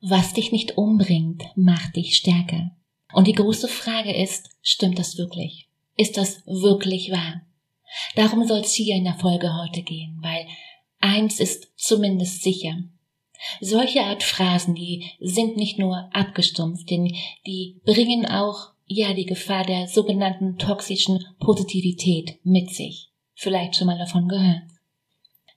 Was dich nicht umbringt, macht dich stärker. Und die große Frage ist, stimmt das wirklich? Ist das wirklich wahr? Darum soll es hier in der Folge heute gehen, weil eins ist zumindest sicher. Solche Art Phrasen, die sind nicht nur abgestumpft, denn die bringen auch ja die Gefahr der sogenannten toxischen Positivität mit sich. Vielleicht schon mal davon gehört.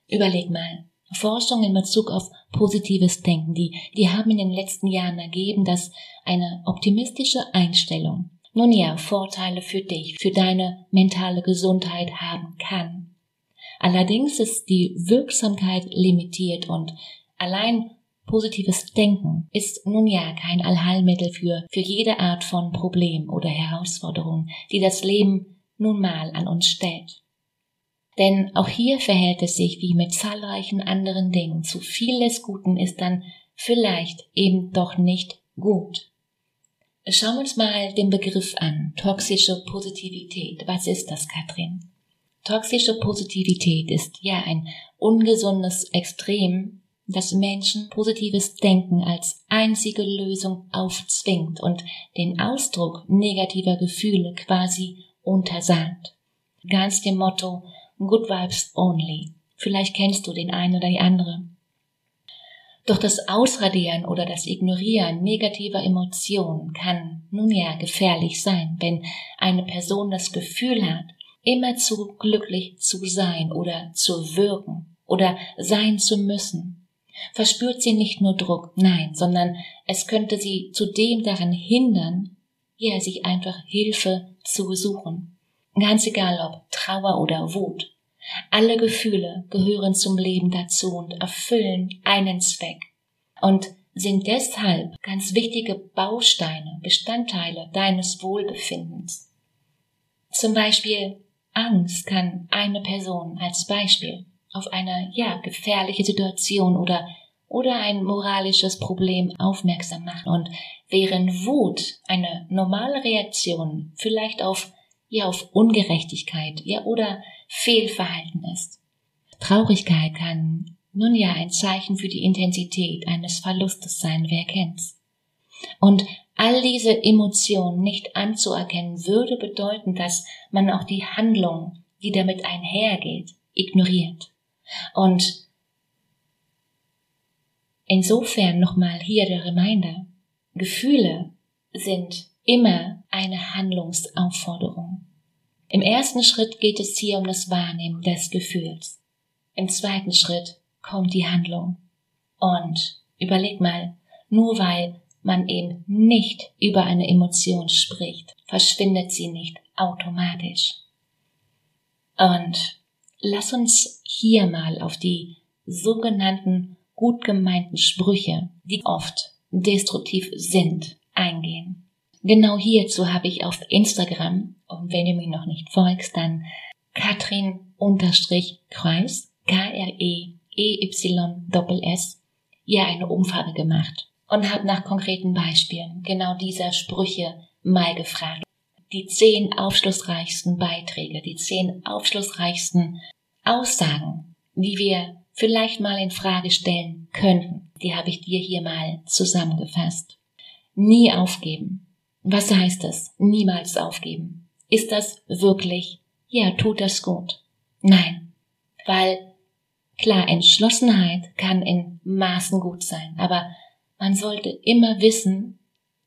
Überleg mal, Forschung in Bezug auf positives Denken, die, die haben in den letzten Jahren ergeben, dass eine optimistische Einstellung nun ja Vorteile für dich, für deine mentale Gesundheit haben kann. Allerdings ist die Wirksamkeit limitiert und allein positives Denken ist nun ja kein Allheilmittel für, für jede Art von Problem oder Herausforderung, die das Leben nun mal an uns stellt. Denn auch hier verhält es sich wie mit zahlreichen anderen Dingen. Zu viel des Guten ist dann vielleicht eben doch nicht gut. Schauen wir uns mal den Begriff an. Toxische Positivität. Was ist das, Katrin? Toxische Positivität ist ja ein ungesundes Extrem, das Menschen positives Denken als einzige Lösung aufzwingt und den Ausdruck negativer Gefühle quasi untersagt. Ganz dem Motto, Good Vibes Only. Vielleicht kennst du den einen oder die andere. Doch das Ausradieren oder das Ignorieren negativer Emotionen kann nun ja gefährlich sein, wenn eine Person das Gefühl hat, immer zu glücklich zu sein oder zu wirken oder sein zu müssen. Verspürt sie nicht nur Druck, nein, sondern es könnte sie zudem daran hindern, ja, sich einfach Hilfe zu suchen. Ganz egal ob Trauer oder Wut. Alle Gefühle gehören zum Leben dazu und erfüllen einen Zweck und sind deshalb ganz wichtige Bausteine, Bestandteile deines Wohlbefindens. Zum Beispiel Angst kann eine Person als Beispiel auf eine, ja, gefährliche Situation oder oder ein moralisches Problem aufmerksam machen und während Wut eine normale Reaktion vielleicht auf ja auf Ungerechtigkeit ja oder Fehlverhalten ist. Traurigkeit kann nun ja ein Zeichen für die Intensität eines Verlustes sein, wer kennt's. Und all diese Emotionen nicht anzuerkennen, würde bedeuten, dass man auch die Handlung, die damit einhergeht, ignoriert. Und insofern nochmal hier der Reminder, Gefühle sind immer eine Handlungsaufforderung. Im ersten Schritt geht es hier um das Wahrnehmen des Gefühls. Im zweiten Schritt kommt die Handlung. Und überleg mal, nur weil man eben nicht über eine Emotion spricht, verschwindet sie nicht automatisch. Und lass uns hier mal auf die sogenannten gut gemeinten Sprüche, die oft destruktiv sind, eingehen. Genau hierzu habe ich auf Instagram, und wenn du mir noch nicht folgst, dann Katrin-Kreis, K-R-E-E-Y-S, ihr eine Umfrage gemacht und habe nach konkreten Beispielen genau dieser Sprüche mal gefragt. Die zehn aufschlussreichsten Beiträge, die zehn aufschlussreichsten Aussagen, die wir vielleicht mal in Frage stellen könnten, die habe ich dir hier mal zusammengefasst. Nie aufgeben. Was heißt es? Niemals aufgeben. Ist das wirklich? Ja, tut das gut. Nein. Weil, klar, Entschlossenheit kann in Maßen gut sein, aber man sollte immer wissen,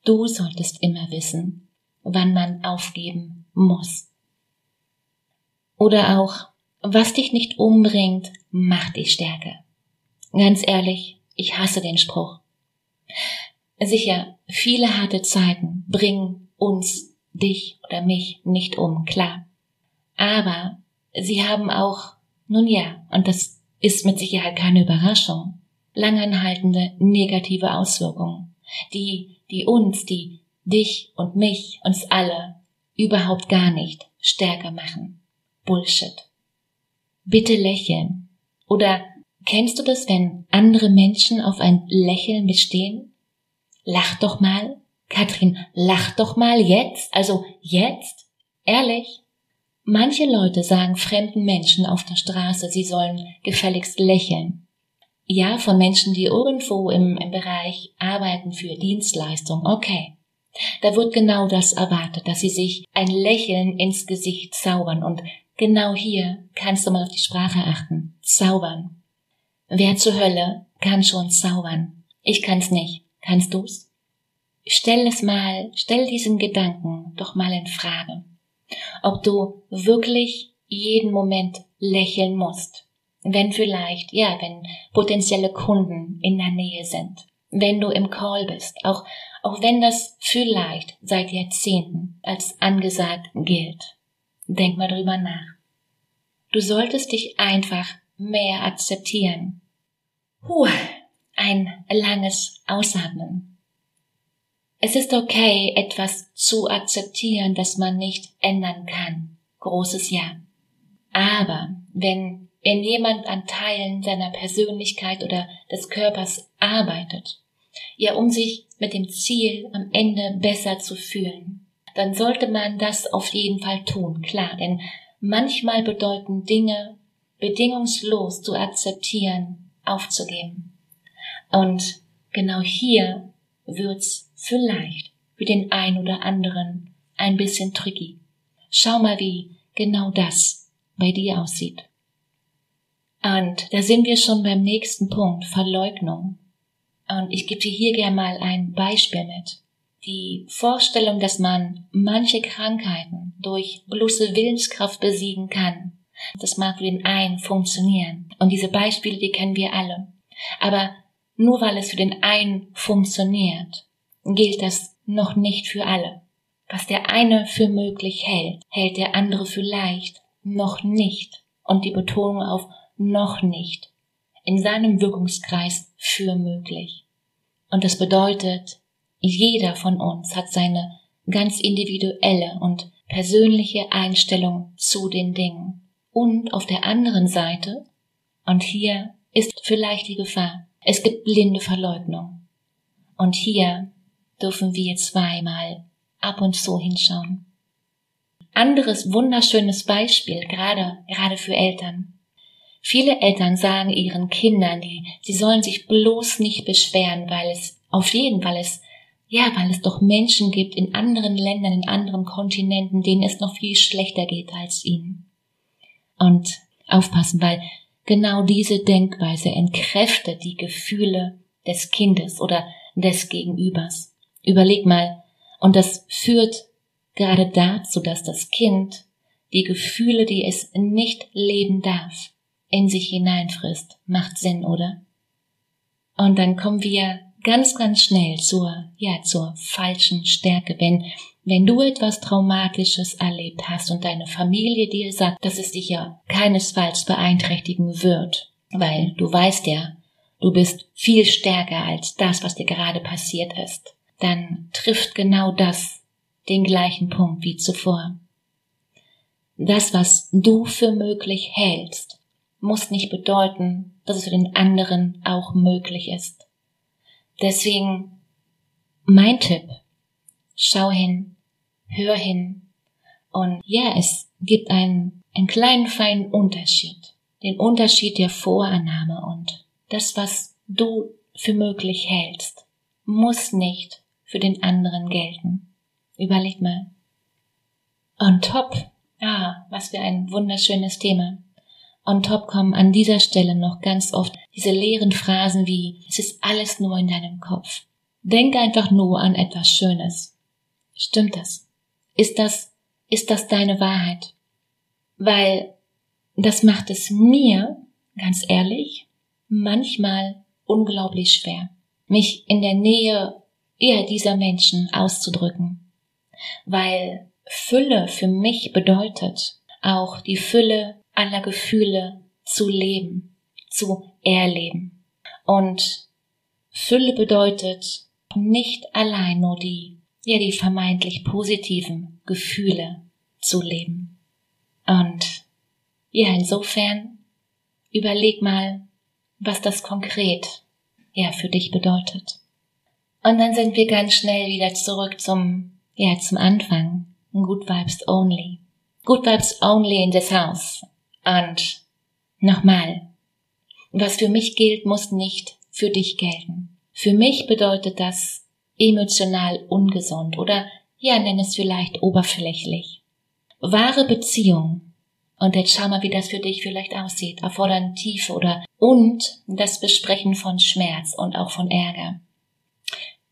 du solltest immer wissen, wann man aufgeben muss. Oder auch, was dich nicht umbringt, macht dich stärker. Ganz ehrlich, ich hasse den Spruch. Sicher, viele harte Zeiten bringen uns, dich oder mich nicht um, klar. Aber sie haben auch, nun ja, und das ist mit Sicherheit keine Überraschung, langanhaltende negative Auswirkungen, die, die uns, die dich und mich, uns alle überhaupt gar nicht stärker machen. Bullshit. Bitte lächeln. Oder kennst du das, wenn andere Menschen auf ein Lächeln bestehen? Lach doch mal. Katrin, lach doch mal jetzt. Also jetzt. Ehrlich. Manche Leute sagen fremden Menschen auf der Straße, sie sollen gefälligst lächeln. Ja, von Menschen, die irgendwo im, im Bereich arbeiten für Dienstleistung, okay. Da wird genau das erwartet, dass sie sich ein Lächeln ins Gesicht zaubern und genau hier kannst du mal auf die Sprache achten. Zaubern. Wer zur Hölle kann schon zaubern? Ich kann's nicht. Kannst du's? Stell es mal, stell diesen Gedanken doch mal in Frage. Ob du wirklich jeden Moment lächeln musst. Wenn vielleicht, ja, wenn potenzielle Kunden in der Nähe sind. Wenn du im Call bist. Auch, auch wenn das vielleicht seit Jahrzehnten als angesagt gilt. Denk mal drüber nach. Du solltest dich einfach mehr akzeptieren. Puh, ein langes Ausatmen. Es ist okay, etwas zu akzeptieren, das man nicht ändern kann. Großes Ja. Aber wenn, wenn jemand an Teilen seiner Persönlichkeit oder des Körpers arbeitet, ja, um sich mit dem Ziel am Ende besser zu fühlen, dann sollte man das auf jeden Fall tun, klar, denn manchmal bedeuten Dinge bedingungslos zu akzeptieren, aufzugeben. Und genau hier wird's vielleicht für den ein oder anderen ein bisschen tricky. Schau mal, wie genau das bei dir aussieht. Und da sind wir schon beim nächsten Punkt, Verleugnung. Und ich gebe dir hier gerne mal ein Beispiel mit. Die Vorstellung, dass man manche Krankheiten durch bloße Willenskraft besiegen kann, das mag für den einen funktionieren. Und diese Beispiele, die kennen wir alle. Aber nur weil es für den einen funktioniert, gilt das noch nicht für alle. Was der eine für möglich hält, hält der andere vielleicht noch nicht. Und die Betonung auf noch nicht in seinem Wirkungskreis für möglich. Und das bedeutet, jeder von uns hat seine ganz individuelle und persönliche Einstellung zu den Dingen. Und auf der anderen Seite, und hier ist vielleicht die Gefahr, es gibt blinde Verleugnung. Und hier dürfen wir zweimal ab und zu hinschauen. Anderes wunderschönes Beispiel, gerade, gerade für Eltern. Viele Eltern sagen ihren Kindern, die, sie sollen sich bloß nicht beschweren, weil es auf jeden Fall es, ja, weil es doch Menschen gibt in anderen Ländern, in anderen Kontinenten, denen es noch viel schlechter geht als ihnen. Und aufpassen, weil genau diese Denkweise entkräftet die Gefühle des Kindes oder des Gegenübers. Überleg mal, und das führt gerade dazu, dass das Kind die Gefühle, die es nicht leben darf, in sich hineinfrisst. Macht Sinn, oder? Und dann kommen wir ganz, ganz schnell zur, ja, zur falschen Stärke. Wenn, wenn du etwas Traumatisches erlebt hast und deine Familie dir sagt, dass es dich ja keinesfalls beeinträchtigen wird, weil du weißt ja, du bist viel stärker als das, was dir gerade passiert ist, dann trifft genau das den gleichen Punkt wie zuvor. Das, was du für möglich hältst, muss nicht bedeuten, dass es für den anderen auch möglich ist. Deswegen mein Tipp, schau hin, hör hin und ja, es gibt einen, einen kleinen feinen Unterschied. Den Unterschied der Vorannahme und das, was du für möglich hältst, muss nicht für den anderen gelten. Überleg mal. On top, ah, was für ein wunderschönes Thema. On top kommen an dieser Stelle noch ganz oft diese leeren Phrasen wie es ist alles nur in deinem Kopf. Denk einfach nur an etwas Schönes. Stimmt das? Ist das, ist das deine Wahrheit? Weil das macht es mir, ganz ehrlich, manchmal unglaublich schwer, mich in der Nähe eher dieser Menschen auszudrücken. Weil Fülle für mich bedeutet, auch die Fülle aller Gefühle zu leben, zu erleben. Und Fülle bedeutet nicht allein nur die, ja, die vermeintlich positiven Gefühle zu leben. Und ja, insofern überleg mal, was das konkret ja für dich bedeutet. Und dann sind wir ganz schnell wieder zurück zum ja zum Anfang. Good Vibes Only. Good Vibes Only in this house. Und nochmal, was für mich gilt, muss nicht für dich gelten. Für mich bedeutet das emotional ungesund oder ja, nenn es vielleicht oberflächlich. Wahre Beziehung und jetzt schau mal, wie das für dich vielleicht aussieht, erfordern Tiefe oder und das Besprechen von Schmerz und auch von Ärger.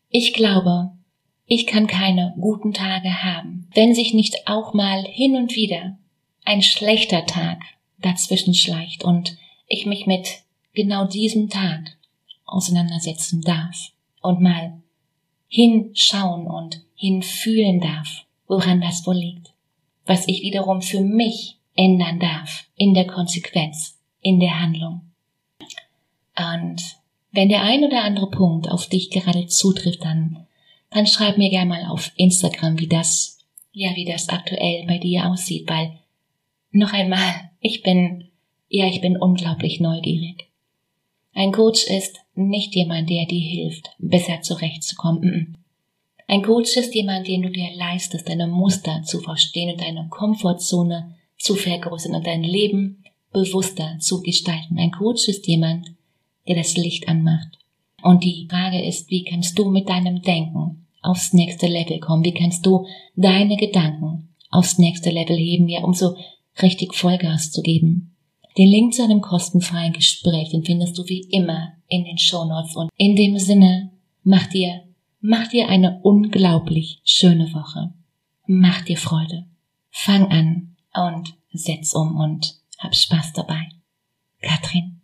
Ich glaube, ich kann keine guten Tage haben, wenn sich nicht auch mal hin und wieder ein schlechter Tag dazwischen schleicht und ich mich mit genau diesem Tag auseinandersetzen darf und mal hinschauen und hinfühlen darf, woran das wohl liegt, was ich wiederum für mich ändern darf in der Konsequenz, in der Handlung. Und wenn der ein oder andere Punkt auf dich gerade zutrifft, dann, dann schreib mir gerne mal auf Instagram, wie das, ja, wie das aktuell bei dir aussieht, weil noch einmal, ich bin, ja, ich bin unglaublich neugierig. Ein Coach ist nicht jemand, der dir hilft, besser zurechtzukommen. Ein Coach ist jemand, den du dir leistest, deine Muster zu verstehen und deine Komfortzone zu vergrößern und dein Leben bewusster zu gestalten. Ein Coach ist jemand, der das Licht anmacht. Und die Frage ist, wie kannst du mit deinem Denken aufs nächste Level kommen? Wie kannst du deine Gedanken aufs nächste Level heben, ja, um so richtig Vollgas zu geben? Den Link zu einem kostenfreien Gespräch, den findest du wie immer in den Show Notes. Und in dem Sinne, mach dir, mach dir eine unglaublich schöne Woche. Mach dir Freude. Fang an, und setz um und hab Spaß dabei. Katrin.